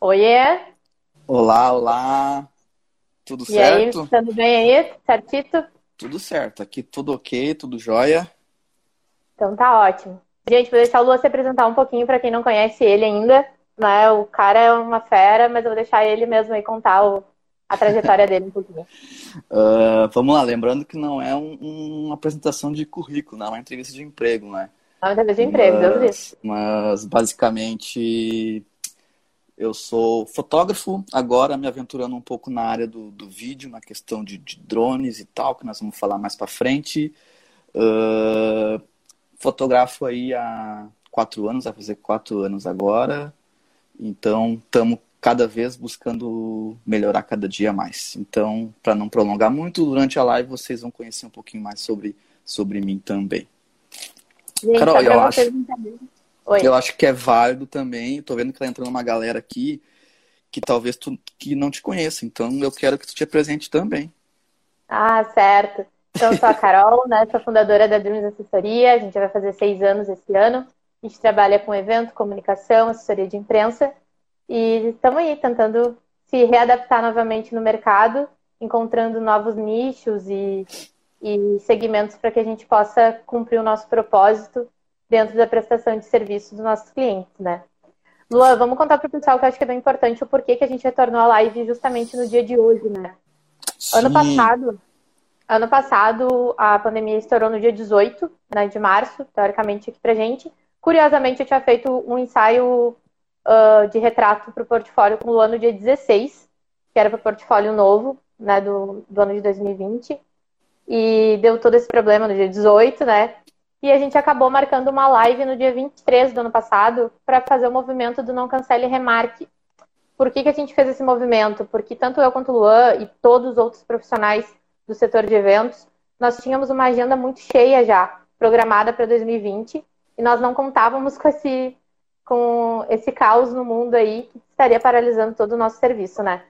Oiê! Olá, olá! Tudo e certo? aí, tudo bem aí? Certito? Tudo certo, aqui tudo ok, tudo jóia. Então tá ótimo. Gente, vou deixar o Lua se apresentar um pouquinho para quem não conhece ele ainda. Né? O cara é uma fera, mas eu vou deixar ele mesmo aí contar o, a trajetória dele um pouquinho. Uh, vamos lá, lembrando que não é um, uma apresentação de currículo, não é uma entrevista de emprego, né? Não é uma entrevista de emprego, mas, Deus. Mas basicamente eu sou fotógrafo, agora me aventurando um pouco na área do, do vídeo, na questão de, de drones e tal, que nós vamos falar mais para frente. Uh, fotografo aí há quatro anos, vai fazer quatro anos agora. Então, estamos cada vez buscando melhorar cada dia mais. Então, para não prolongar muito, durante a live vocês vão conhecer um pouquinho mais sobre, sobre mim também. Gente, Carol, eu acho. Eu acho que é válido também. Tô vendo que tá entrando uma galera aqui que talvez tu que não te conheça. Então eu quero que tu te apresente também. Ah, certo. Então eu sou a Carol, né? Sou fundadora da Dreams Assessoria. A gente vai fazer seis anos esse ano. A gente trabalha com evento, comunicação, assessoria de imprensa. E estamos aí tentando se readaptar novamente no mercado, encontrando novos nichos e, e segmentos para que a gente possa cumprir o nosso propósito dentro da prestação de serviço dos nossos clientes, né? Luan, vamos contar para o pessoal que eu acho que é bem importante o porquê que a gente retornou à live justamente no dia de hoje, né? Sim. Ano passado, ano passado a pandemia estourou no dia 18 né, de março, teoricamente aqui pra gente. Curiosamente, eu tinha feito um ensaio uh, de retrato para o portfólio com o ano dia 16, que era para o portfólio novo, né, do, do ano de 2020. E deu todo esse problema no dia 18, né? E a gente acabou marcando uma live no dia 23 do ano passado para fazer o movimento do Não Cancele Remarque. Por que, que a gente fez esse movimento? Porque tanto eu quanto o Luan e todos os outros profissionais do setor de eventos, nós tínhamos uma agenda muito cheia já, programada para 2020, e nós não contávamos com esse, com esse caos no mundo aí que estaria paralisando todo o nosso serviço, né?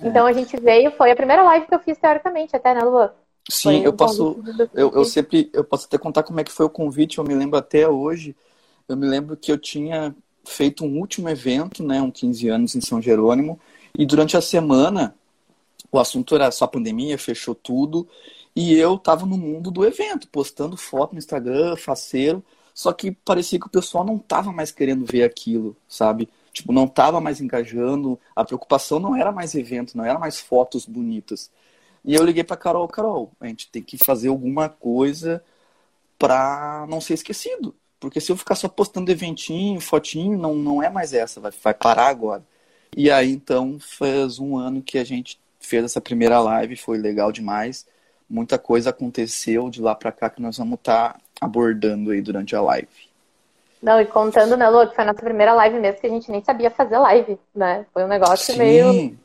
É. Então a gente veio, foi a primeira live que eu fiz teoricamente, até, né, Luan? Sim, eu posso. Eu, eu sempre. Eu posso até contar como é que foi o convite, eu me lembro até hoje. Eu me lembro que eu tinha feito um último evento, né, um 15 anos em São Jerônimo, e durante a semana o assunto era só pandemia, fechou tudo, e eu estava no mundo do evento, postando foto no Instagram, faceiro, só que parecia que o pessoal não estava mais querendo ver aquilo, sabe? Tipo, não estava mais engajando, a preocupação não era mais evento, não era mais fotos bonitas. E eu liguei para Carol, Carol, a gente tem que fazer alguma coisa para não ser esquecido. Porque se eu ficar só postando eventinho, fotinho, não, não é mais essa, vai, vai parar agora. E aí, então, faz um ano que a gente fez essa primeira live, foi legal demais. Muita coisa aconteceu de lá para cá que nós vamos estar tá abordando aí durante a live. Não, e contando, né, Lu, que foi a nossa primeira live mesmo, que a gente nem sabia fazer live, né? Foi um negócio Sim. meio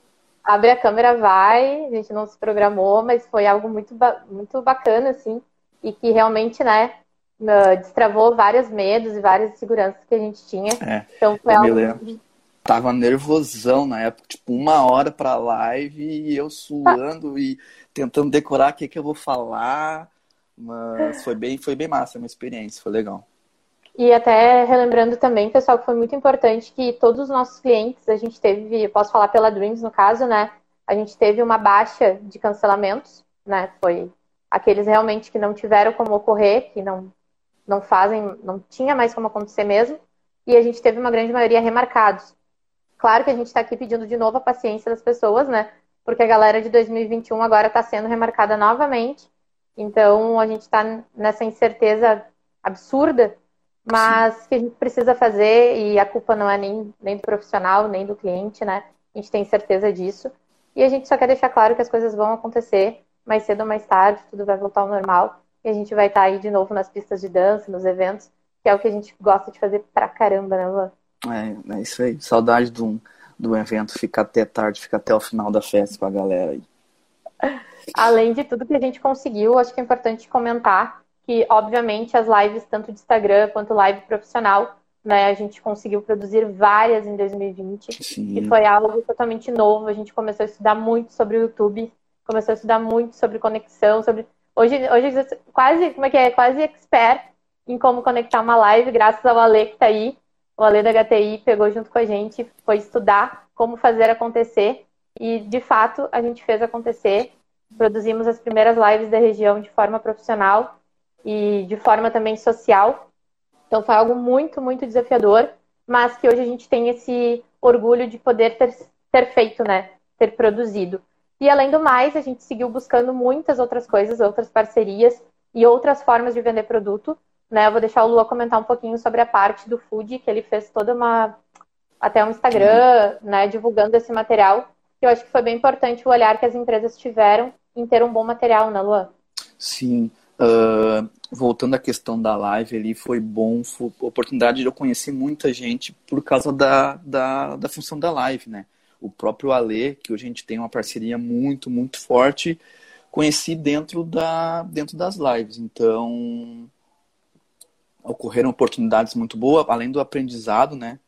abre a câmera, vai, a gente não se programou, mas foi algo muito, muito bacana, assim, e que realmente, né, destravou vários medos e várias inseguranças que a gente tinha. É, então foi algo. Lembro. Tava nervosão na época, tipo, uma hora pra live e eu suando e tentando decorar o que, que eu vou falar. Mas foi bem, foi bem massa, uma experiência, foi legal. E até relembrando também, pessoal, que foi muito importante que todos os nossos clientes, a gente teve, posso falar pela Dreams no caso, né? A gente teve uma baixa de cancelamentos, né? Foi aqueles realmente que não tiveram como ocorrer, que não, não fazem, não tinha mais como acontecer mesmo. E a gente teve uma grande maioria remarcados. Claro que a gente está aqui pedindo de novo a paciência das pessoas, né? Porque a galera de 2021 agora está sendo remarcada novamente. Então a gente está nessa incerteza absurda mas Sim. que a gente precisa fazer, e a culpa não é nem, nem do profissional, nem do cliente, né? A gente tem certeza disso. E a gente só quer deixar claro que as coisas vão acontecer mais cedo ou mais tarde, tudo vai voltar ao normal. E a gente vai estar aí de novo nas pistas de dança, nos eventos, que é o que a gente gosta de fazer pra caramba, né, Luan? É, é isso aí. Saudade de de um evento, ficar até tarde, ficar até o final da festa com a galera aí. Além de tudo que a gente conseguiu, acho que é importante comentar que, obviamente, as lives, tanto de Instagram quanto live profissional, né, a gente conseguiu produzir várias em 2020, Sim. e foi algo totalmente novo. A gente começou a estudar muito sobre o YouTube, começou a estudar muito sobre conexão, sobre. Hoje, hoje quase, como é que é? Quase expert em como conectar uma live, graças ao Ale que está aí. O Ale da HTI pegou junto com a gente, foi estudar como fazer acontecer e, de fato, a gente fez acontecer. Produzimos as primeiras lives da região de forma profissional e de forma também social. Então, foi algo muito, muito desafiador, mas que hoje a gente tem esse orgulho de poder ter, ter feito, né? Ter produzido. E, além do mais, a gente seguiu buscando muitas outras coisas, outras parcerias e outras formas de vender produto. Né? Eu vou deixar o Lua comentar um pouquinho sobre a parte do food, que ele fez toda uma. até um Instagram, né, divulgando esse material. Eu acho que foi bem importante o olhar que as empresas tiveram em ter um bom material, né, Lua? Sim. Uh, voltando à questão da live, ali foi bom, foi oportunidade de eu conhecer muita gente por causa da, da, da função da live, né? O próprio Ale, que hoje a gente tem uma parceria muito, muito forte, conheci dentro, da, dentro das lives. Então, ocorreram oportunidades muito boas, além do aprendizado, né?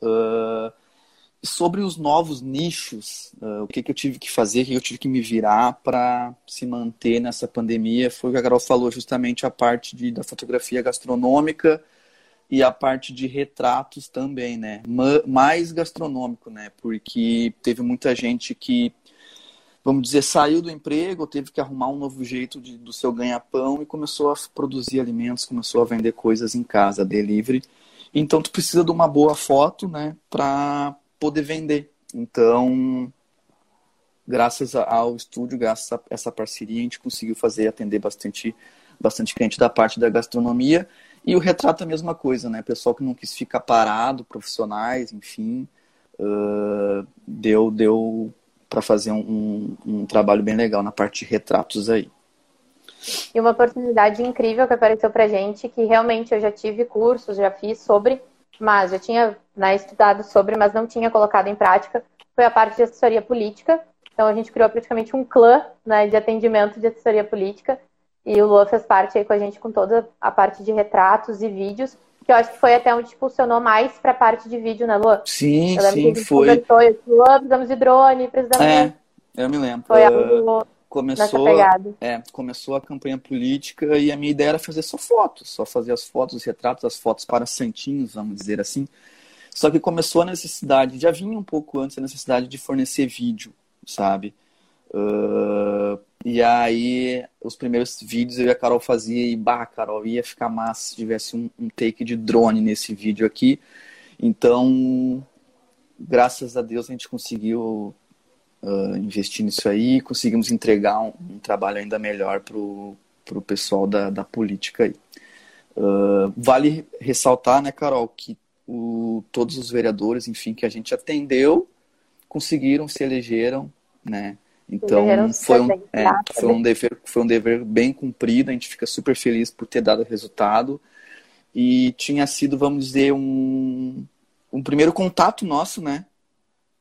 Uh, sobre os novos nichos, uh, o que, que eu tive que fazer, o que eu tive que me virar para se manter nessa pandemia, foi o que a Carol falou, justamente a parte de, da fotografia gastronômica e a parte de retratos também, né? mais gastronômico, né? Porque teve muita gente que vamos dizer, saiu do emprego, teve que arrumar um novo jeito de, do seu ganha-pão e começou a produzir alimentos, começou a vender coisas em casa, delivery. Então, tu precisa de uma boa foto, né, para poder vender. Então, graças ao estúdio, graças a essa parceria, a gente conseguiu fazer, atender bastante, bastante cliente da parte da gastronomia. E o retrato é a mesma coisa, né? Pessoal que não quis ficar parado, profissionais, enfim, uh, deu, deu para fazer um, um, um trabalho bem legal na parte de retratos aí. E uma oportunidade incrível que apareceu para gente, que realmente eu já tive cursos, já fiz sobre, mas já tinha né, estudado sobre, mas não tinha colocado em prática, foi a parte de assessoria política. Então a gente criou praticamente um clã né, de atendimento de assessoria política e o Lua fez parte aí com a gente com toda a parte de retratos e vídeos que eu acho que foi até onde impulsionou mais para a parte de vídeo, né, Lu? Sim, sim, foi. Lu, precisamos de drone, precisamos É, eu me lembro. Foi algo começou, é, começou a campanha política e a minha ideia era fazer só fotos, só fazer as fotos, os retratos, as fotos para santinhos, vamos dizer assim. Só que começou a necessidade, já vinha um pouco antes a necessidade de fornecer vídeo, sabe? Uh, e aí, os primeiros vídeos eu e a Carol fazia e, bah, Carol, ia ficar massa se tivesse um, um take de drone nesse vídeo aqui. Então, graças a Deus a gente conseguiu uh, investir nisso aí, conseguimos entregar um, um trabalho ainda melhor pro, pro pessoal da, da política aí. Uh, vale ressaltar, né, Carol, que o, todos os vereadores, enfim, que a gente atendeu, conseguiram, se elegeram, né, então foi um, é, foi, um dever, foi um dever bem cumprido, a gente fica super feliz por ter dado resultado. E tinha sido, vamos dizer, um, um primeiro contato nosso, né?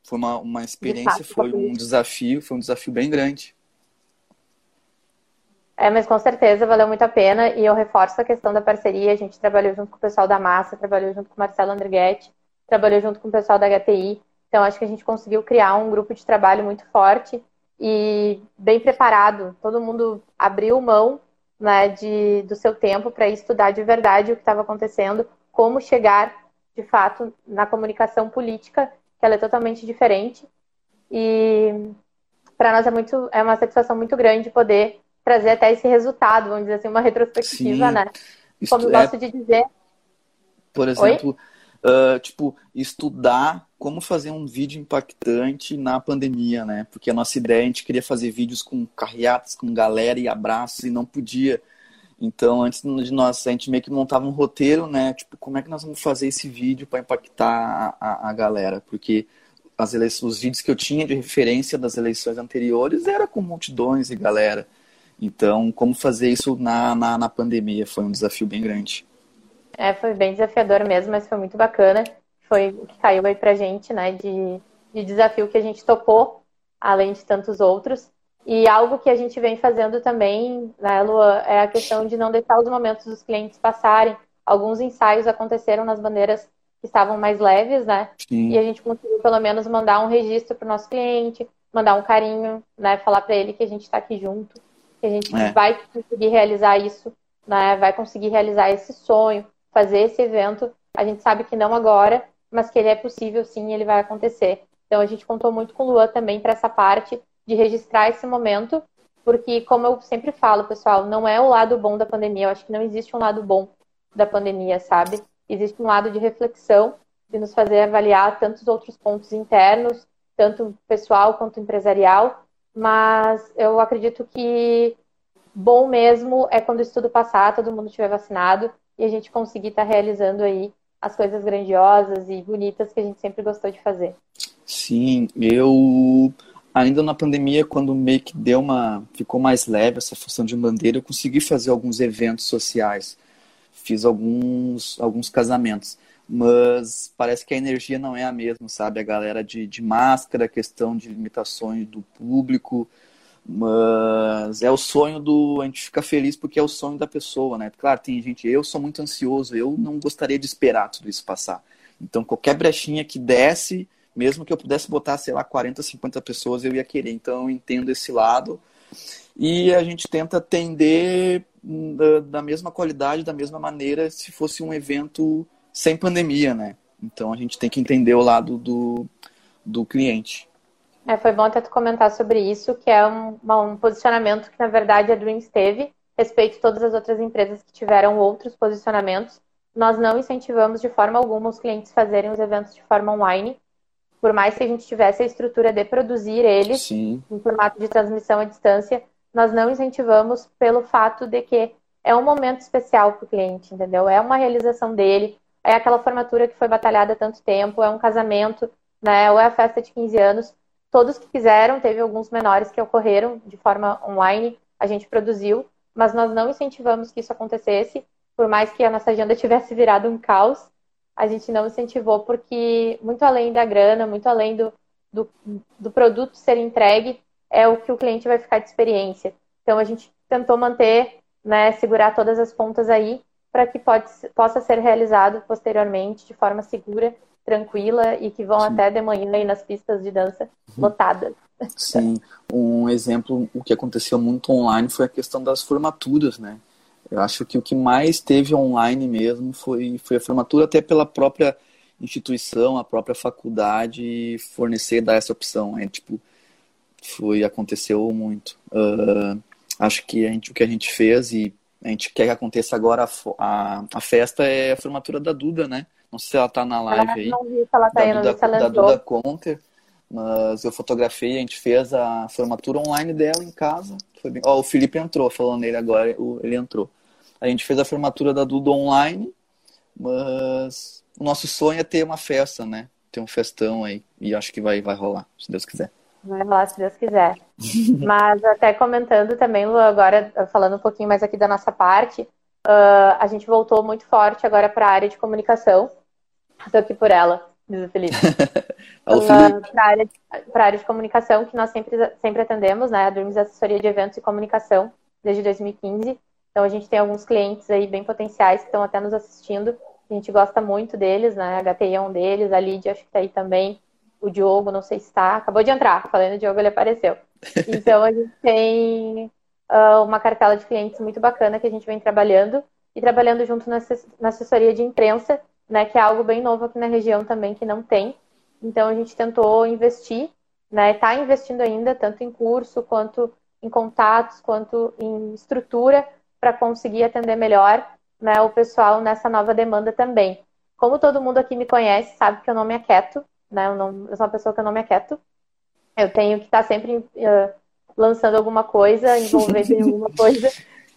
Foi uma, uma experiência, de foi um desafio, foi um desafio bem grande. É, mas com certeza valeu muito a pena e eu reforço a questão da parceria. A gente trabalhou junto com o pessoal da Massa, trabalhou junto com o Marcelo Andrighetti, trabalhou junto com o pessoal da HTI. Então acho que a gente conseguiu criar um grupo de trabalho muito forte e bem preparado. Todo mundo abriu mão né, de, do seu tempo para estudar de verdade o que estava acontecendo, como chegar de fato na comunicação política, que ela é totalmente diferente. E para nós é muito é uma satisfação muito grande poder trazer até esse resultado, vamos dizer assim, uma retrospectiva, Sim. né? Como eu gosto é... de dizer. Por exemplo, uh, tipo, estudar como fazer um vídeo impactante na pandemia, né? Porque a nossa ideia, a gente queria fazer vídeos com carreatas, com galera e abraços e não podia. Então, antes de nós, a gente meio que montava um roteiro, né? Tipo, como é que nós vamos fazer esse vídeo para impactar a, a, galera? Porque as eleições, os vídeos que eu tinha de referência das eleições anteriores era com multidões e galera. Então, como fazer isso na, na, na pandemia foi um desafio bem grande. É, foi bem desafiador mesmo, mas foi muito bacana foi o que caiu aí pra gente, né, de, de desafio que a gente topou, além de tantos outros. E algo que a gente vem fazendo também, né, Lua, é a questão de não deixar os momentos dos clientes passarem. Alguns ensaios aconteceram nas bandeiras que estavam mais leves, né? Sim. E a gente conseguiu pelo menos mandar um registro para o nosso cliente, mandar um carinho, né? Falar para ele que a gente está aqui junto, que a gente é. vai conseguir realizar isso né, vai conseguir realizar esse sonho, fazer esse evento. A gente sabe que não agora, mas que ele é possível sim, ele vai acontecer. Então a gente contou muito com o Luan também para essa parte de registrar esse momento, porque como eu sempre falo, pessoal, não é o lado bom da pandemia. Eu acho que não existe um lado bom da pandemia, sabe? Existe um lado de reflexão, de nos fazer avaliar tantos outros pontos internos, tanto pessoal quanto empresarial, mas eu acredito que bom mesmo é quando o estudo passar, todo mundo estiver vacinado e a gente conseguir estar tá realizando aí as coisas grandiosas e bonitas que a gente sempre gostou de fazer. Sim, eu ainda na pandemia, quando meio que deu uma. ficou mais leve essa função de bandeira, eu consegui fazer alguns eventos sociais. Fiz alguns, alguns casamentos. Mas parece que a energia não é a mesma, sabe? A galera de, de máscara, questão de limitações do público. Mas é o sonho do. A gente fica feliz porque é o sonho da pessoa, né? Claro, tem gente. Eu sou muito ansioso, eu não gostaria de esperar tudo isso passar. Então, qualquer brechinha que desce, mesmo que eu pudesse botar, sei lá, 40, 50 pessoas, eu ia querer. Então, eu entendo esse lado. E a gente tenta atender hum, da, da mesma qualidade, da mesma maneira, se fosse um evento sem pandemia, né? Então, a gente tem que entender o lado do, do cliente. É, foi bom até tu comentar sobre isso, que é um, um posicionamento que, na verdade, a Dreams teve, respeito a todas as outras empresas que tiveram outros posicionamentos. Nós não incentivamos de forma alguma os clientes fazerem os eventos de forma online, por mais que a gente tivesse a estrutura de produzir eles Sim. em formato de transmissão à distância, nós não incentivamos pelo fato de que é um momento especial para o cliente, entendeu? É uma realização dele, é aquela formatura que foi batalhada há tanto tempo, é um casamento, né? Ou é a festa de 15 anos todos que fizeram, teve alguns menores que ocorreram de forma online, a gente produziu, mas nós não incentivamos que isso acontecesse, por mais que a nossa agenda tivesse virado um caos, a gente não incentivou porque, muito além da grana, muito além do, do, do produto ser entregue, é o que o cliente vai ficar de experiência. Então, a gente tentou manter, né, segurar todas as pontas aí, para que pode, possa ser realizado posteriormente de forma segura tranquila e que vão Sim. até de manhã aí nas pistas de dança uhum. lotadas. Sim, um exemplo, o que aconteceu muito online foi a questão das formaturas, né? Eu acho que o que mais teve online mesmo foi, foi a formatura, até pela própria instituição, a própria faculdade fornecer, dar essa opção. É, tipo, foi, aconteceu muito. Uh, acho que a gente, o que a gente fez e a gente quer que aconteça agora a, a, a festa é a formatura da Duda, né? Não sei se ela tá na live aí. Não vi se ela tá da, aí, Duda, da Duda Conter. Mas eu fotografei, a gente fez a formatura online dela em casa. Foi bem... Ó, o Felipe entrou, falando nele agora, ele entrou. A gente fez a formatura da Duda online, mas o nosso sonho é ter uma festa, né? Ter um festão aí. E acho que vai, vai rolar, se Deus quiser. Vai rolar, se Deus quiser. mas até comentando também, Lu, agora falando um pouquinho mais aqui da nossa parte, Uh, a gente voltou muito forte agora para a área de comunicação. Estou aqui por ela, diz o Felipe. uh, para a área, área, de comunicação, que nós sempre, sempre atendemos, né? A Dreams Assessoria de Eventos e Comunicação, desde 2015. Então, a gente tem alguns clientes aí bem potenciais que estão até nos assistindo. A gente gosta muito deles, né? A HTI é um deles, a Lídia acho que está aí também. O Diogo, não sei se está. Acabou de entrar. Falando do Diogo, ele apareceu. Então, a gente tem uh, uma cartela de clientes muito bacana que a gente vem trabalhando e trabalhando junto na, na assessoria de imprensa, né, que é algo bem novo aqui na região também que não tem. Então a gente tentou investir, né, está investindo ainda tanto em curso quanto em contatos, quanto em estrutura para conseguir atender melhor né, o pessoal nessa nova demanda também. Como todo mundo aqui me conhece, sabe que eu não me aquieto, né? Eu, não, eu sou uma pessoa que eu não me aquieto. Eu tenho que estar sempre uh, lançando alguma coisa, envolvendo em alguma coisa.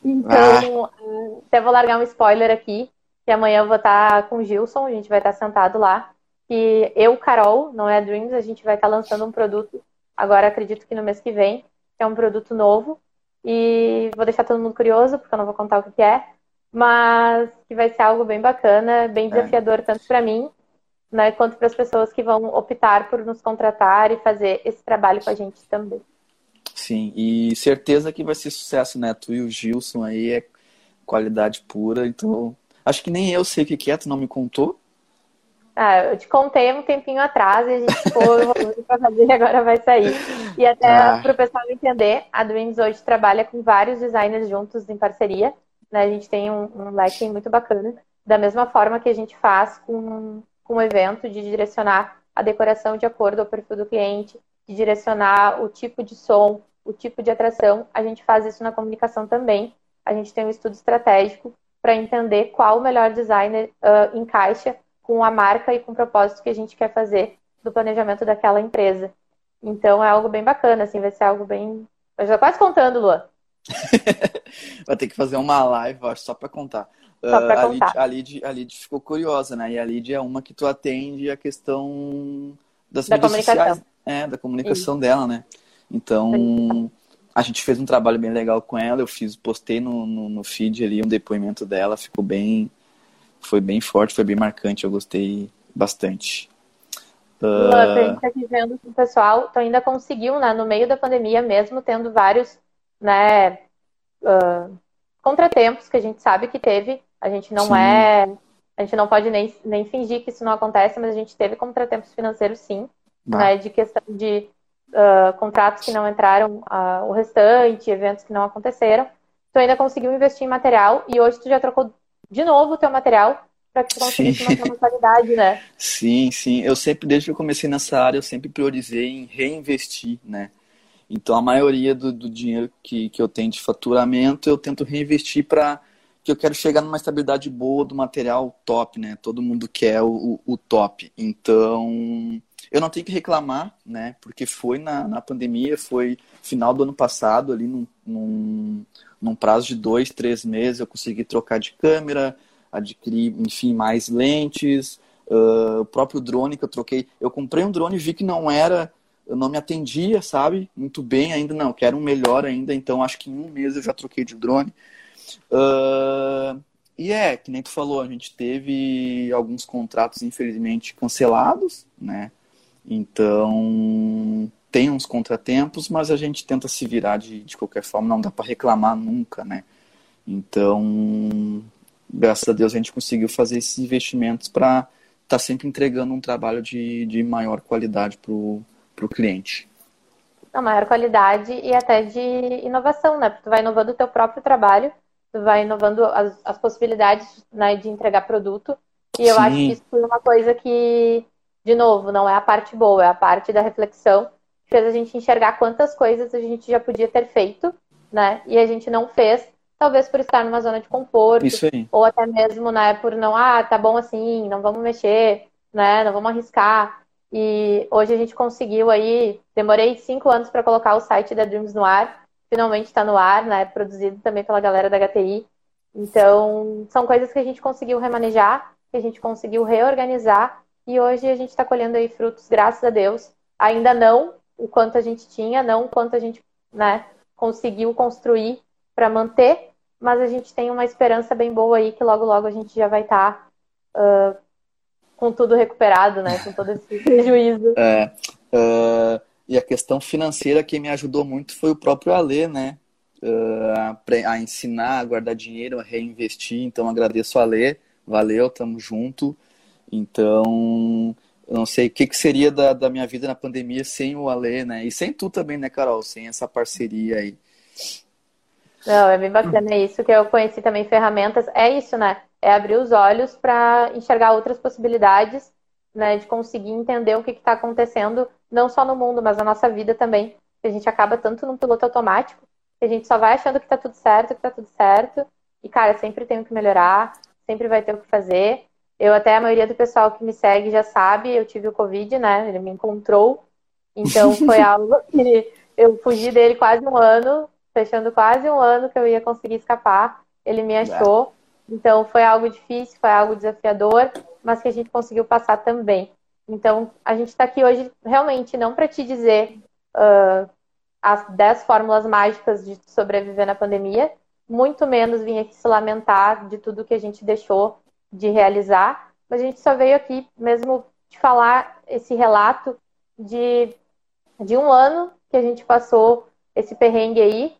Então, ah. até vou largar um spoiler aqui, que amanhã eu vou estar com o Gilson, a gente vai estar sentado lá. E eu, Carol, não é a Dreams, a gente vai estar lançando um produto, agora acredito que no mês que vem, que é um produto novo. E vou deixar todo mundo curioso, porque eu não vou contar o que é, mas que vai ser algo bem bacana, bem é. desafiador, é. tanto para mim, né, quanto para as pessoas que vão optar por nos contratar e fazer esse trabalho com a gente também. Sim, e certeza que vai ser sucesso, né? Tu e o Gilson aí é qualidade pura, então. Acho que nem eu sei o que é, tu não me contou. Ah, eu te contei um tempinho atrás e a gente foi para fazer e agora vai sair. E até ah. para o pessoal entender, a Dreams hoje trabalha com vários designers juntos em parceria. né? A gente tem um, um leque muito bacana. Da mesma forma que a gente faz com, com um evento de direcionar a decoração de acordo ao perfil do cliente, de direcionar o tipo de som, o tipo de atração, a gente faz isso na comunicação também. A gente tem um estudo estratégico para entender qual o melhor designer uh, encaixa com a marca e com o propósito que a gente quer fazer do planejamento daquela empresa. Então é algo bem bacana, assim, vai ser algo bem. Eu já quase contando, Luan. vai ter que fazer uma live, acho, só para contar. Só pra uh, contar. A, Lid, a, Lid, ficou curiosa, né? E a Lid é uma que tu atende a questão das da mídias sociais. É, da comunicação Isso. dela, né? Então, a gente fez um trabalho bem legal com ela. Eu fiz, postei no, no, no feed ali um depoimento dela, ficou bem. Foi bem forte, foi bem marcante, eu gostei bastante. Uh... a gente tá aqui vendo o pessoal, tu ainda conseguiu, né, no meio da pandemia, mesmo tendo vários, né, uh, contratempos que a gente sabe que teve, a gente não sim. é, a gente não pode nem, nem fingir que isso não acontece, mas a gente teve contratempos financeiros sim, né, de questão de uh, contratos que não entraram, uh, o restante, eventos que não aconteceram. Tu ainda conseguiu investir em material e hoje tu já trocou de novo o teu material para que tu manter uma qualidade, né? Sim, sim. Eu sempre, desde que eu comecei nessa área, eu sempre priorizei em reinvestir, né? Então, a maioria do, do dinheiro que, que eu tenho de faturamento, eu tento reinvestir para que eu quero chegar numa estabilidade boa do material top, né? Todo mundo quer o, o top. Então, eu não tenho que reclamar, né? Porque foi na, na pandemia, foi final do ano passado, ali num, num, num prazo de dois, três meses, eu consegui trocar de câmera, adquirir, enfim, mais lentes. Uh, o próprio drone que eu troquei. Eu comprei um drone e vi que não era, eu não me atendia, sabe? Muito bem ainda, não. Quero um melhor ainda, então acho que em um mês eu já troquei de drone. Uh, e é, que nem tu falou, a gente teve alguns contratos, infelizmente, cancelados, né? Então, tem uns contratempos, mas a gente tenta se virar de, de qualquer forma, não dá para reclamar nunca, né? Então, graças a Deus a gente conseguiu fazer esses investimentos para estar tá sempre entregando um trabalho de, de maior qualidade para o cliente. Não, maior qualidade e até de inovação, né? Porque tu vai inovando o teu próprio trabalho, tu vai inovando as, as possibilidades né, de entregar produto. E eu Sim. acho que isso foi uma coisa que de novo, não é a parte boa, é a parte da reflexão que fez a gente enxergar quantas coisas a gente já podia ter feito, né? E a gente não fez, talvez por estar numa zona de conforto, ou até mesmo, né, por não, ah, tá bom assim, não vamos mexer, né? Não vamos arriscar. E hoje a gente conseguiu aí, demorei cinco anos para colocar o site da Dreams no ar, finalmente está no ar, né? Produzido também pela galera da HTI. Então, são coisas que a gente conseguiu remanejar, que a gente conseguiu reorganizar e hoje a gente está colhendo aí frutos, graças a Deus. Ainda não o quanto a gente tinha, não o quanto a gente né, conseguiu construir para manter, mas a gente tem uma esperança bem boa aí que logo, logo a gente já vai estar tá, uh, com tudo recuperado, né? Com todo esse prejuízo. É, uh, e a questão financeira que me ajudou muito foi o próprio Alê, né? Uh, a, a, ensinar a guardar dinheiro, a reinvestir. Então agradeço a Alê. Valeu, tamo junto. Então, eu não sei o que, que seria da, da minha vida na pandemia sem o Alê, né? E sem tu também, né, Carol? Sem essa parceria aí. Não, é bem bacana isso, que eu conheci também ferramentas. É isso, né? É abrir os olhos para enxergar outras possibilidades, né? De conseguir entender o que está acontecendo, não só no mundo, mas na nossa vida também. A gente acaba tanto num piloto automático, que a gente só vai achando que está tudo certo, que está tudo certo. E, cara, sempre tem o que melhorar, sempre vai ter o que fazer. Eu até a maioria do pessoal que me segue já sabe, eu tive o Covid, né? Ele me encontrou. Então foi algo que eu fugi dele quase um ano, fechando quase um ano que eu ia conseguir escapar. Ele me achou. Então foi algo difícil, foi algo desafiador, mas que a gente conseguiu passar também. Então a gente está aqui hoje realmente não para te dizer uh, as 10 fórmulas mágicas de sobreviver na pandemia, muito menos vir aqui se lamentar de tudo que a gente deixou de realizar, mas a gente só veio aqui mesmo de falar esse relato de, de um ano que a gente passou esse perrengue aí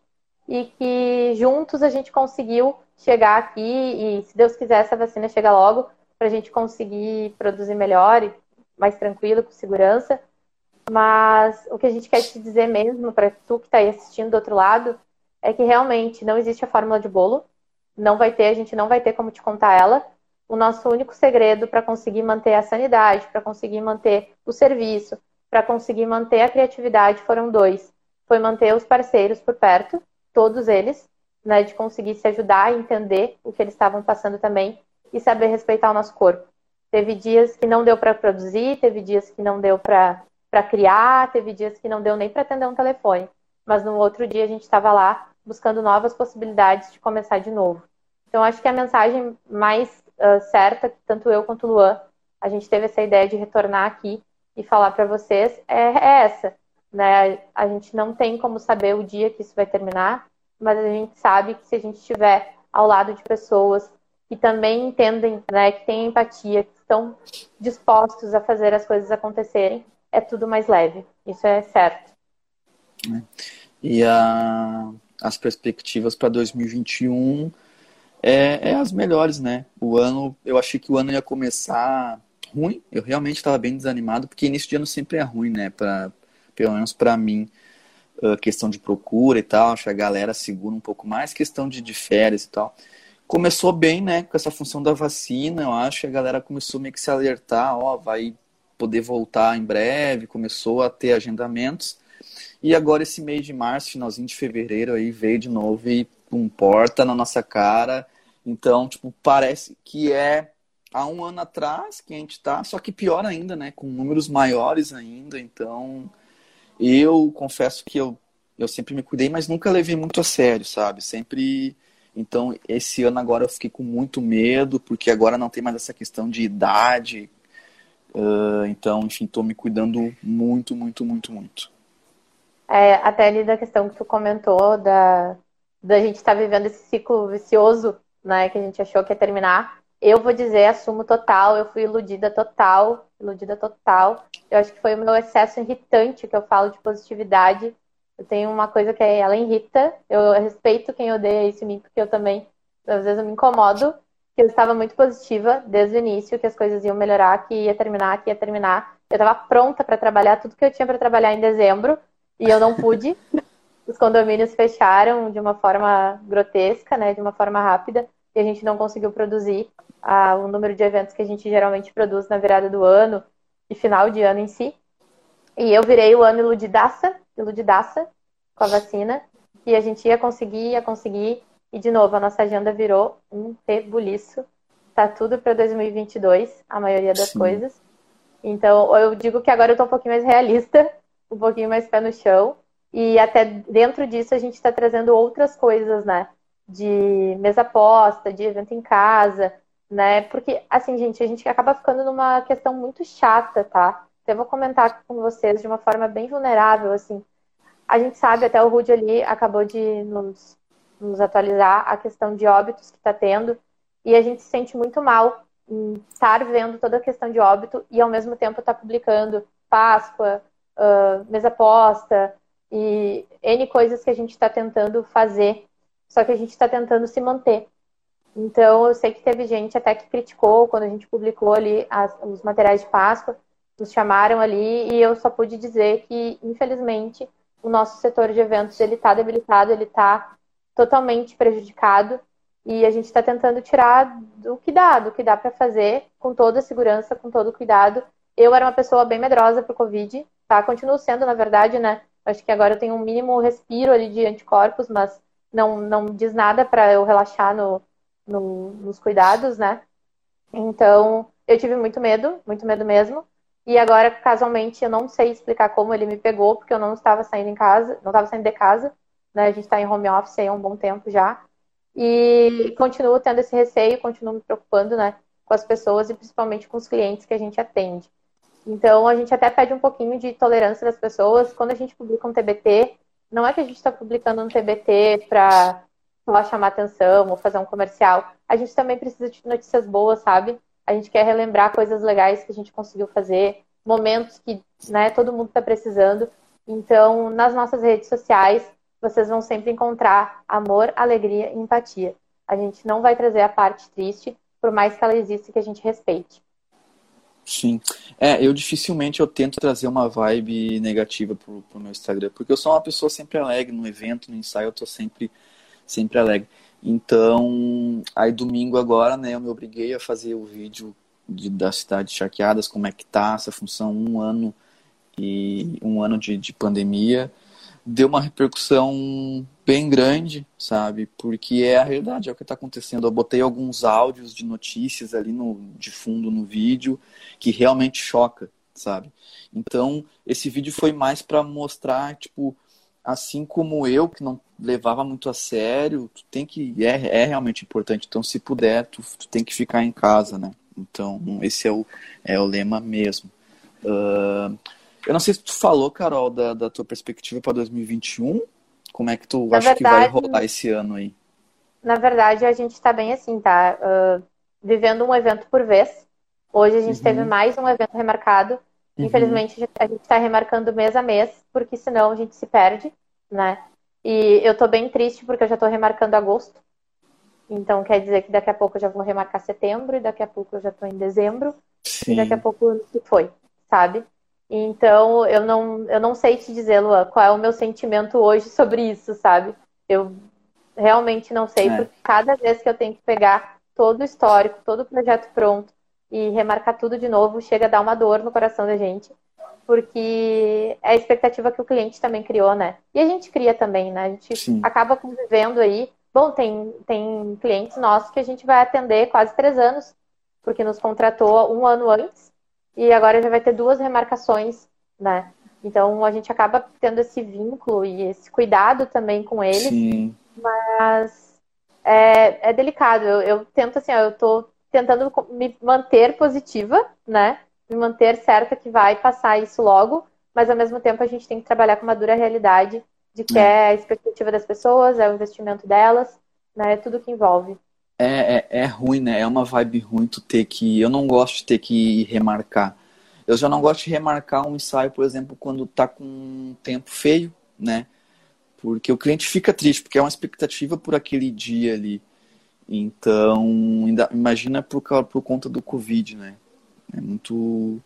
e que juntos a gente conseguiu chegar aqui e, se Deus quiser, essa vacina chega logo para a gente conseguir produzir melhor e mais tranquilo, com segurança. Mas o que a gente quer te dizer mesmo, para tu que está aí assistindo do outro lado, é que realmente não existe a fórmula de bolo, não vai ter, a gente não vai ter como te contar ela. O nosso único segredo para conseguir manter a sanidade, para conseguir manter o serviço, para conseguir manter a criatividade foram dois. Foi manter os parceiros por perto, todos eles, né, de conseguir se ajudar entender o que eles estavam passando também e saber respeitar o nosso corpo. Teve dias que não deu para produzir, teve dias que não deu para criar, teve dias que não deu nem para atender um telefone. Mas no outro dia a gente estava lá buscando novas possibilidades de começar de novo. Então acho que a mensagem mais uh, certa, tanto eu quanto o Luan, a gente teve essa ideia de retornar aqui e falar para vocês é, é essa. Né? A gente não tem como saber o dia que isso vai terminar, mas a gente sabe que se a gente estiver ao lado de pessoas que também entendem, né, que têm empatia, que estão dispostos a fazer as coisas acontecerem, é tudo mais leve. Isso é certo. É. E a, as perspectivas para 2021 é, é, as melhores, né? O ano, eu achei que o ano ia começar ruim. Eu realmente estava bem desanimado, porque início de ano sempre é ruim, né? Pra, pelo menos para mim, questão de procura e tal. Acho que a galera segura um pouco mais, questão de, de férias e tal começou bem, né, com essa função da vacina, eu acho que a galera começou meio que se alertar, ó, vai poder voltar em breve, começou a ter agendamentos. E agora esse mês de março, finalzinho de fevereiro aí veio de novo e um porta na nossa cara. Então, tipo, parece que é há um ano atrás que a gente tá, só que pior ainda, né, com números maiores ainda. Então, eu confesso que eu eu sempre me cuidei, mas nunca levei muito a sério, sabe? Sempre então, esse ano agora eu fiquei com muito medo, porque agora não tem mais essa questão de idade. Uh, então, enfim, estou me cuidando muito, muito, muito, muito. É, até ali da questão que tu comentou, da, da gente estar tá vivendo esse ciclo vicioso, né, que a gente achou que ia terminar. Eu vou dizer, assumo total, eu fui iludida total, iludida total. Eu acho que foi o meu excesso irritante que eu falo de positividade eu tenho uma coisa que é ela irrita. Eu respeito quem odeia isso em mim, porque eu também, às vezes, eu me incomodo. Que eu estava muito positiva desde o início, que as coisas iam melhorar, que ia terminar, que ia terminar. Eu estava pronta para trabalhar tudo que eu tinha para trabalhar em dezembro e eu não pude. Os condomínios fecharam de uma forma grotesca, né, de uma forma rápida, e a gente não conseguiu produzir ah, o número de eventos que a gente geralmente produz na virada do ano e final de ano em si. E eu virei o ano iludidaça, iludidaça com a vacina, e a gente ia conseguir, ia conseguir, e de novo, a nossa agenda virou um rebuliço. Tá tudo para 2022, a maioria das Sim. coisas. Então, eu digo que agora eu tô um pouquinho mais realista, um pouquinho mais pé no chão, e até dentro disso a gente está trazendo outras coisas, né? De mesa posta, de evento em casa, né? Porque, assim, gente, a gente acaba ficando numa questão muito chata, tá? Então, eu vou comentar com vocês de uma forma bem vulnerável, assim. A gente sabe, até o Rude ali acabou de nos, nos atualizar a questão de óbitos que está tendo, e a gente se sente muito mal em estar vendo toda a questão de óbito e ao mesmo tempo estar tá publicando Páscoa, uh, mesa posta e N coisas que a gente está tentando fazer, só que a gente está tentando se manter. Então, eu sei que teve gente até que criticou quando a gente publicou ali as, os materiais de Páscoa, nos chamaram ali e eu só pude dizer que, infelizmente, o nosso setor de eventos ele está debilitado, ele está totalmente prejudicado e a gente está tentando tirar do que dá, do que dá para fazer com toda a segurança, com todo o cuidado. Eu era uma pessoa bem medrosa para o Covid, tá? Continuo sendo, na verdade, né? Acho que agora eu tenho um mínimo respiro ali de anticorpos, mas não, não diz nada para eu relaxar no, no, nos cuidados, né? Então, eu tive muito medo, muito medo mesmo. E agora, casualmente, eu não sei explicar como ele me pegou, porque eu não estava saindo em casa, não estava saindo de casa, né? A gente está em home office há um bom tempo já. E continuo tendo esse receio, continuo me preocupando, né? Com as pessoas e principalmente com os clientes que a gente atende. Então, a gente até pede um pouquinho de tolerância das pessoas. Quando a gente publica um TBT, não é que a gente está publicando um TBT para chamar atenção ou fazer um comercial. A gente também precisa de notícias boas, sabe? a gente quer relembrar coisas legais que a gente conseguiu fazer, momentos que né, todo mundo está precisando. Então, nas nossas redes sociais, vocês vão sempre encontrar amor, alegria e empatia. A gente não vai trazer a parte triste, por mais que ela exista que a gente respeite. Sim. É, eu dificilmente eu tento trazer uma vibe negativa pro, pro meu Instagram, porque eu sou uma pessoa sempre alegre no evento, no ensaio, eu tô sempre, sempre alegre. Então, aí domingo agora, né, eu me obriguei a fazer o vídeo de, da cidade charqueadas, como é que tá essa função, um ano e um ano de, de pandemia. Deu uma repercussão bem grande, sabe? Porque é a realidade, é o que está acontecendo. Eu botei alguns áudios de notícias ali no, de fundo no vídeo que realmente choca, sabe? Então, esse vídeo foi mais para mostrar, tipo, assim como eu, que não levava muito a sério, tu tem que. É, é realmente importante. Então, se puder, tu, tu tem que ficar em casa, né? Então, esse é o, é o lema mesmo. Uh, eu não sei se tu falou, Carol, da, da tua perspectiva para 2021. Como é que tu na acha verdade, que vai rolar esse ano aí? Na verdade, a gente está bem assim, tá? Uh, vivendo um evento por vez. Hoje a gente uhum. teve mais um evento remarcado. Uhum. Infelizmente, a gente está remarcando mês a mês, porque senão a gente se perde, né? E eu tô bem triste porque eu já tô remarcando agosto. Então quer dizer que daqui a pouco eu já vou remarcar setembro, e daqui a pouco eu já tô em dezembro, Sim. e daqui a pouco se foi, sabe? Então eu não, eu não sei te dizer, Luan, qual é o meu sentimento hoje sobre isso, sabe? Eu realmente não sei, é. porque cada vez que eu tenho que pegar todo o histórico, todo o projeto pronto e remarcar tudo de novo, chega a dar uma dor no coração da gente porque é a expectativa que o cliente também criou, né? E a gente cria também, né? A gente Sim. acaba convivendo aí. Bom, tem, tem clientes nossos que a gente vai atender quase três anos, porque nos contratou um ano antes e agora já vai ter duas remarcações, né? Então a gente acaba tendo esse vínculo e esse cuidado também com eles, Sim. mas é, é delicado. Eu, eu tento assim, eu tô tentando me manter positiva, né? me manter certa que vai passar isso logo, mas ao mesmo tempo a gente tem que trabalhar com uma dura realidade de que é, é a expectativa das pessoas, é o investimento delas, né? É tudo que envolve. É, é, é, ruim, né? É uma vibe ruim tu ter que. Eu não gosto de ter que remarcar. Eu já não gosto de remarcar um ensaio, por exemplo, quando tá com um tempo feio, né? Porque o cliente fica triste, porque é uma expectativa por aquele dia ali. Então, ainda, imagina por, por conta do Covid, né? É muito.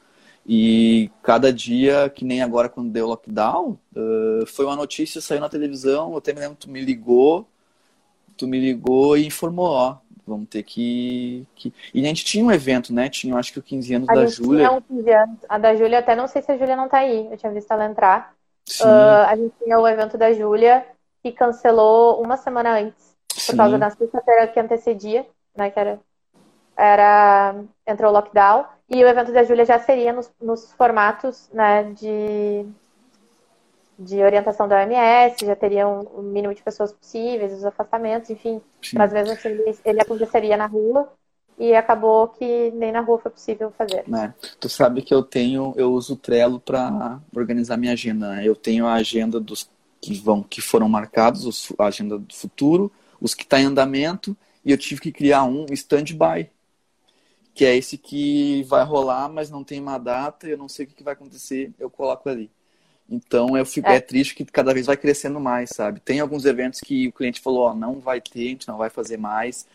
E cada dia, que nem agora quando deu lockdown, uh, foi uma notícia, saiu na televisão, eu até me lembro, tu me ligou, tu me ligou e informou, ó, vamos ter que, que... E a gente tinha um evento, né? Tinha, acho que, os 15 anos a da Júlia. Um 15 anos. A da Júlia, até não sei se a Júlia não tá aí, eu tinha visto ela entrar. Uh, a gente tinha o evento da Júlia, que cancelou uma semana antes, por Sim. causa da sexta-feira que antecedia, né? Que era, era... entrou o lockdown. E o evento da Júlia já seria nos, nos formatos né, de, de orientação da OMS, já teriam o mínimo de pessoas possíveis, os afastamentos, enfim. Sim. Mas mesmo assim, ele, ele aconteceria na rua e acabou que nem na rua foi possível fazer. É. Tu sabe que eu tenho, eu uso o Trello para organizar minha agenda. Né? Eu tenho a agenda dos que vão, que foram marcados, os, a agenda do futuro, os que está em andamento, e eu tive que criar um stand-by que é esse que vai rolar, mas não tem uma data, eu não sei o que vai acontecer, eu coloco ali. Então eu fico, é. é. triste que cada vez vai crescendo mais, sabe? Tem alguns eventos que o cliente falou, ó, não vai ter, a gente não vai fazer mais.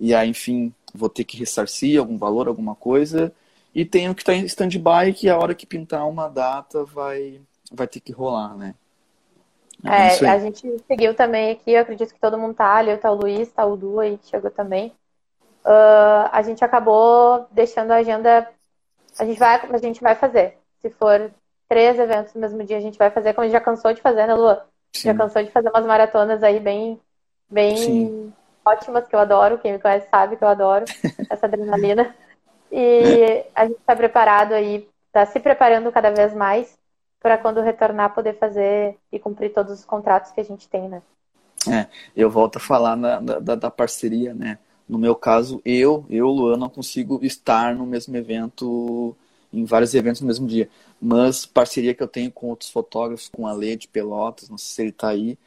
E aí, enfim, vou ter que ressarcir algum valor, alguma coisa. E tem o que está em stand-by, que a hora que pintar uma data vai, vai ter que rolar, né? É, é a gente seguiu também aqui, eu acredito que todo mundo tá ali, tá o Luiz, tá o Du aí, que chegou também uh, a gente acabou deixando a agenda. A gente vai, a gente vai fazer. Se for três eventos no mesmo dia, a gente vai fazer, como a gente já cansou de fazer, né, Lu? Sim. Já cansou de fazer umas maratonas aí bem, bem ótimas, que eu adoro. Quem me conhece sabe que eu adoro essa adrenalina. E a gente está preparado aí, está se preparando cada vez mais para quando retornar poder fazer e cumprir todos os contratos que a gente tem, né? É, eu volto a falar na, da, da parceria, né? No meu caso, eu, eu, Luan, não consigo estar no mesmo evento, em vários eventos no mesmo dia. Mas parceria que eu tenho com outros fotógrafos, com a Lê de Pelotas, não sei se ele está aí,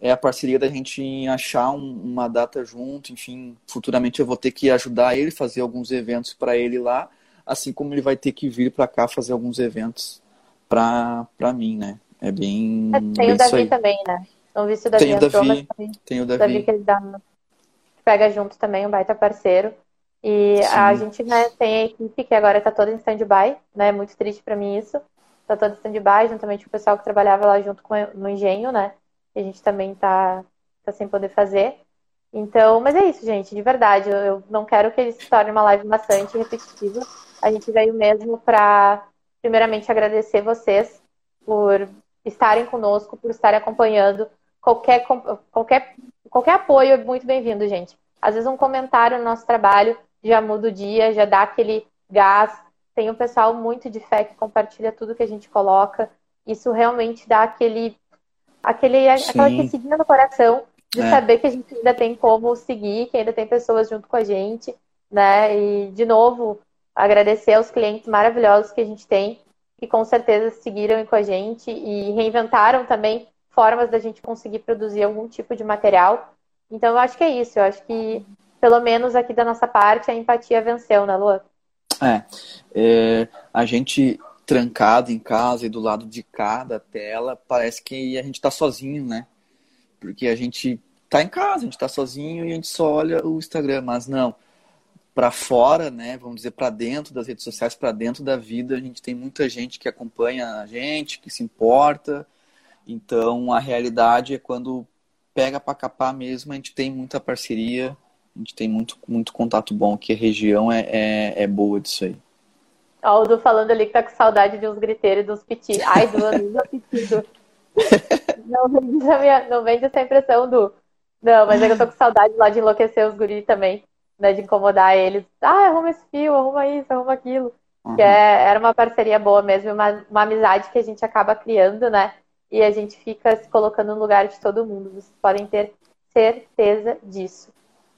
é a parceria da gente achar um, uma data junto, enfim, futuramente eu vou ter que ajudar ele, fazer alguns eventos para ele lá, assim como ele vai ter que vir para cá fazer alguns eventos para mim, né? É bem. É, tem bem o Davi também, né? Não vi se o Davi tem o Davi, tem o Davi. Davi que ele dá pega junto também, um baita parceiro. E Sim. a gente né, tem a equipe que agora está toda em stand-by, né? É muito triste para mim isso. Está toda em stand-by, juntamente com o pessoal que trabalhava lá junto com, no engenho, né? E a gente também está tá sem poder fazer. Então, mas é isso, gente, de verdade. Eu, eu não quero que ele se torne uma live bastante repetitiva. A gente veio mesmo para, primeiramente, agradecer vocês por estarem conosco, por estarem acompanhando. Qualquer, qualquer, qualquer apoio é muito bem-vindo, gente. Às vezes um comentário no nosso trabalho já muda o dia, já dá aquele gás. Tem um pessoal muito de fé que compartilha tudo que a gente coloca. Isso realmente dá aquele, aquele aquela aquecidinha no coração de é. saber que a gente ainda tem como seguir, que ainda tem pessoas junto com a gente, né? E de novo agradecer aos clientes maravilhosos que a gente tem, que com certeza seguiram com a gente e reinventaram também formas da gente conseguir produzir algum tipo de material. Então eu acho que é isso, eu acho que pelo menos aqui da nossa parte a empatia venceu, né, Lua? É, é, a gente trancado em casa e do lado de cada tela, parece que a gente está sozinho, né? Porque a gente tá em casa, a gente está sozinho e a gente só olha o Instagram, mas não. Para fora, né, vamos dizer, para dentro das redes sociais, para dentro da vida, a gente tem muita gente que acompanha a gente, que se importa. Então, a realidade é quando pega para capar mesmo, a gente tem muita parceria, a gente tem muito, muito contato bom, que a região é, é, é boa disso aí. Ó, o Du falando ali que tá com saudade de uns griteiros e dos piti. Ai, Du, amigo pitido. Não vende, minha, não vende essa impressão do. Não, mas é que eu tô com saudade lá de enlouquecer os guris também, né? De incomodar eles. Ah, arruma esse fio, arruma isso, arruma aquilo. Uhum. Que é, era uma parceria boa mesmo, uma, uma amizade que a gente acaba criando, né? E a gente fica se colocando no lugar de todo mundo. Vocês podem ter certeza disso.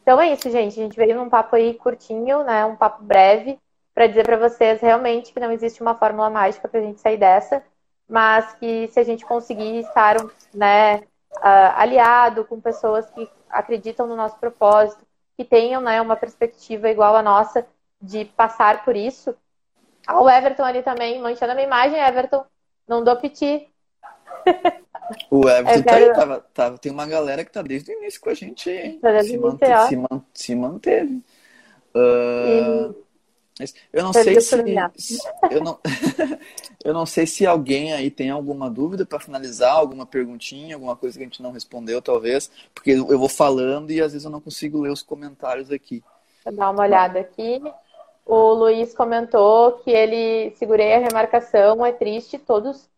Então é isso, gente. A gente veio num papo aí curtinho, né? Um papo breve, para dizer para vocês realmente que não existe uma fórmula mágica para a gente sair dessa mas que se a gente conseguir estar né, uh, aliado com pessoas que acreditam no nosso propósito, que tenham né, uma perspectiva igual à nossa de passar por isso. Ah, o Everton ali também, manchando a minha imagem, Everton, não dou piti. O Everton é, tá aí, tava, tava, tem uma galera que tá desde o início com a gente. Tá se, manteve, se, man, se, manteve. Uh. Eu não sei se, eu não, eu não sei se alguém aí tem alguma dúvida para finalizar, alguma perguntinha, alguma coisa que a gente não respondeu, talvez, porque eu vou falando e às vezes eu não consigo ler os comentários aqui. Vou dar uma olhada aqui. O Luiz comentou que ele segurei a remarcação, é triste, todos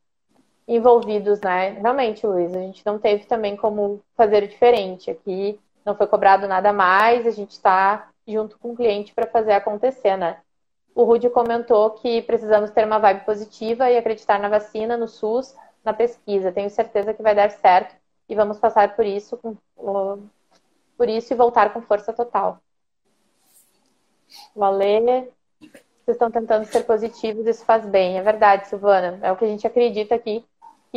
envolvidos, né? Realmente, Luiz, a gente não teve também como fazer diferente. Aqui não foi cobrado nada mais, a gente está junto com o cliente para fazer acontecer, né? O Rudy comentou que precisamos ter uma vibe positiva e acreditar na vacina, no SUS, na pesquisa. Tenho certeza que vai dar certo e vamos passar por isso, com, por isso e voltar com força total. Valeu. Vocês estão tentando ser positivos, isso faz bem. É verdade, Silvana. É o que a gente acredita aqui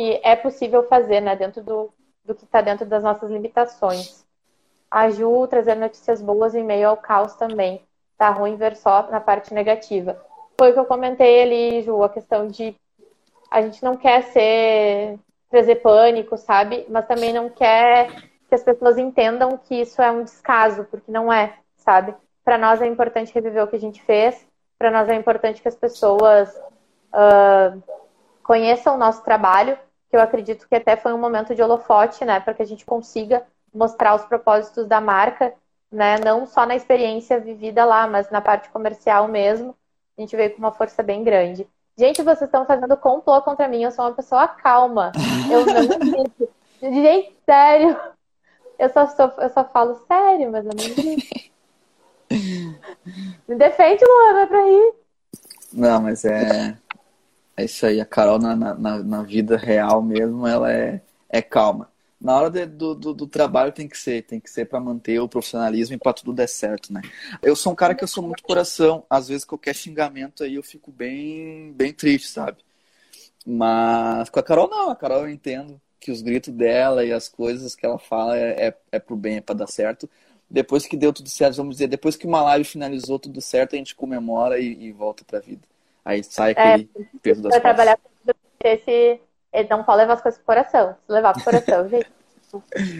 que é possível fazer, né? Dentro do, do que está dentro das nossas limitações. A Ju trazer notícias boas em meio ao caos também tá ruim ver só na parte negativa. Foi o que eu comentei ali, Ju, a questão de a gente não quer ser trazer pânico, sabe? Mas também não quer que as pessoas entendam que isso é um descaso, porque não é, sabe? Para nós é importante reviver o que a gente fez, para nós é importante que as pessoas uh, conheçam o nosso trabalho, que eu acredito que até foi um momento de holofote, né, para que a gente consiga mostrar os propósitos da marca né? Não só na experiência vivida lá, mas na parte comercial mesmo. A gente veio com uma força bem grande. Gente, vocês estão fazendo complô contra mim. Eu sou uma pessoa calma. Eu não grito. Gente, sério. Eu só, sou, eu só falo sério, mas eu não grito. Me defende, Luana, pra rir. Não, mas é. É isso aí. A Carol, na, na, na vida real mesmo, ela é, é calma na hora de, do, do, do, trabalho tem que ser, tem que ser para manter o profissionalismo e para tudo der certo, né? Eu sou um cara que eu sou muito coração, às vezes qualquer xingamento aí eu fico bem, bem triste, sabe? Mas com a Carol não, a Carol eu entendo que os gritos dela e as coisas que ela fala é, é, é pro bem, é para dar certo. Depois que deu tudo certo, vamos dizer, depois que uma live finalizou tudo certo, a gente comemora e, e volta pra vida. Aí sai é, aquele é, peso das costas. trabalhar com esse ele não pode levar as coisas pro coração. Se levar pro coração, gente,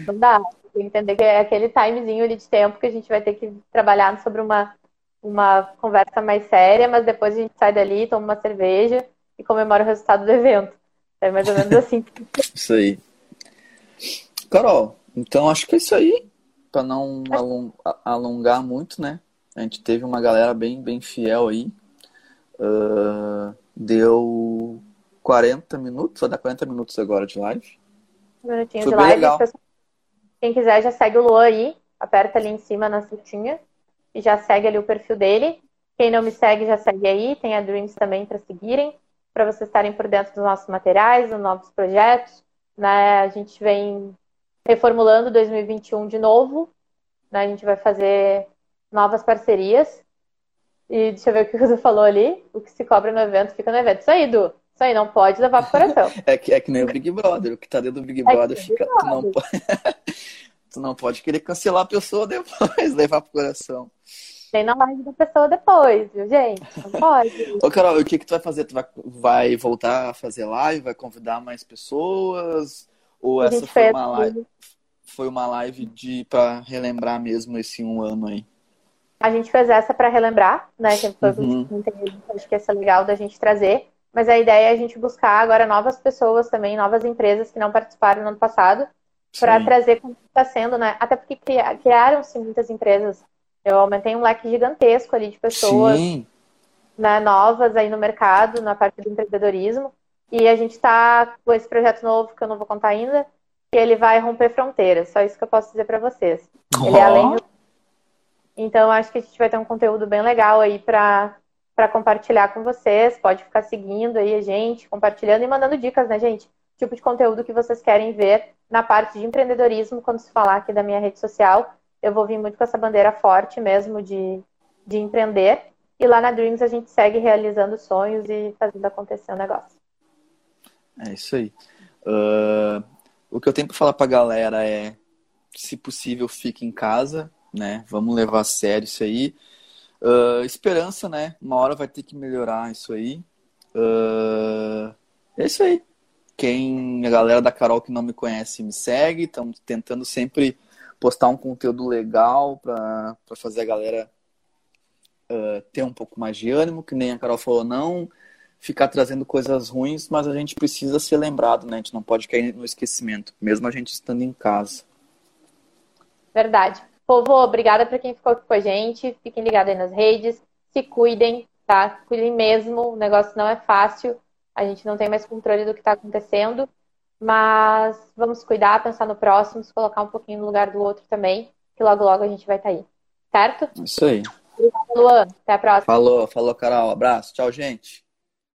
não dá. Tem que entender que é aquele timezinho ali de tempo que a gente vai ter que trabalhar sobre uma, uma conversa mais séria, mas depois a gente sai dali, toma uma cerveja e comemora o resultado do evento. É mais ou menos assim. isso aí. Carol, então acho que é isso aí. para não alongar muito, né? A gente teve uma galera bem, bem fiel aí. Uh, deu 40 minutos, vai dar 40 minutos agora de live. Um minutinho Foi de live. Legal. Quem quiser já segue o Luan aí, aperta ali em cima na setinha e já segue ali o perfil dele. Quem não me segue já segue aí, tem a Dreams também para seguirem, para vocês estarem por dentro dos nossos materiais, dos novos projetos. Né? A gente vem reformulando 2021 de novo, né? a gente vai fazer novas parcerias. E deixa eu ver o que você falou ali. O que se cobra no evento fica no evento. Isso aí, Du. Isso aí, não pode levar pro coração. é, que, é que nem o Big Brother. O que tá dentro do Big Brother é fica. Big Brother. Tu, não pode... tu não pode querer cancelar a pessoa depois, levar pro coração. Tem na live da pessoa depois, viu, gente? Não pode. Ô, Carol, o que, que tu vai fazer? Tu vai, vai voltar a fazer live? Vai convidar mais pessoas? Ou essa foi uma live? Foi uma live de para relembrar mesmo esse um ano aí? A gente fez essa para relembrar, né? Que foi uhum. acho que essa é legal da gente trazer. Mas a ideia é a gente buscar agora novas pessoas também, novas empresas que não participaram no ano passado, para trazer como está sendo, né? Até porque criaram-se muitas empresas. Eu aumentei um leque gigantesco ali de pessoas né, novas aí no mercado, na parte do empreendedorismo. E a gente está com esse projeto novo que eu não vou contar ainda, que ele vai romper fronteiras. Só isso que eu posso dizer para vocês. Oh. Ele é além do... Então acho que a gente vai ter um conteúdo bem legal aí para compartilhar com vocês. Pode ficar seguindo aí a gente, compartilhando e mandando dicas, né, gente? Tipo de conteúdo que vocês querem ver na parte de empreendedorismo, quando se falar aqui da minha rede social. Eu vou vir muito com essa bandeira forte mesmo de, de empreender. E lá na Dreams a gente segue realizando sonhos e fazendo acontecer o negócio. É isso aí. Uh, o que eu tenho para falar para a galera é, se possível, fique em casa, né? Vamos levar a sério isso aí. Uh, esperança, né? Uma hora vai ter que melhorar isso aí. Uh, é isso aí. Quem, a galera da Carol que não me conhece, me segue. Estamos tentando sempre postar um conteúdo legal para fazer a galera uh, ter um pouco mais de ânimo, que nem a Carol falou, não ficar trazendo coisas ruins, mas a gente precisa ser lembrado, né? A gente não pode cair no esquecimento, mesmo a gente estando em casa. Verdade. Povo, obrigada para quem ficou aqui com a gente. Fiquem ligados aí nas redes. Se cuidem, tá? Cuidem mesmo. O negócio não é fácil. A gente não tem mais controle do que está acontecendo. Mas vamos cuidar, pensar no próximo, se colocar um pouquinho no lugar do outro também. Que logo, logo a gente vai estar tá aí. Certo? Isso aí. Obrigada, Luan. Até a próxima. Falou, falou, Carol. Abraço. Tchau, gente.